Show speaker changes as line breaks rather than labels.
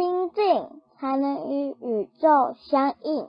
心境才能与宇宙相应。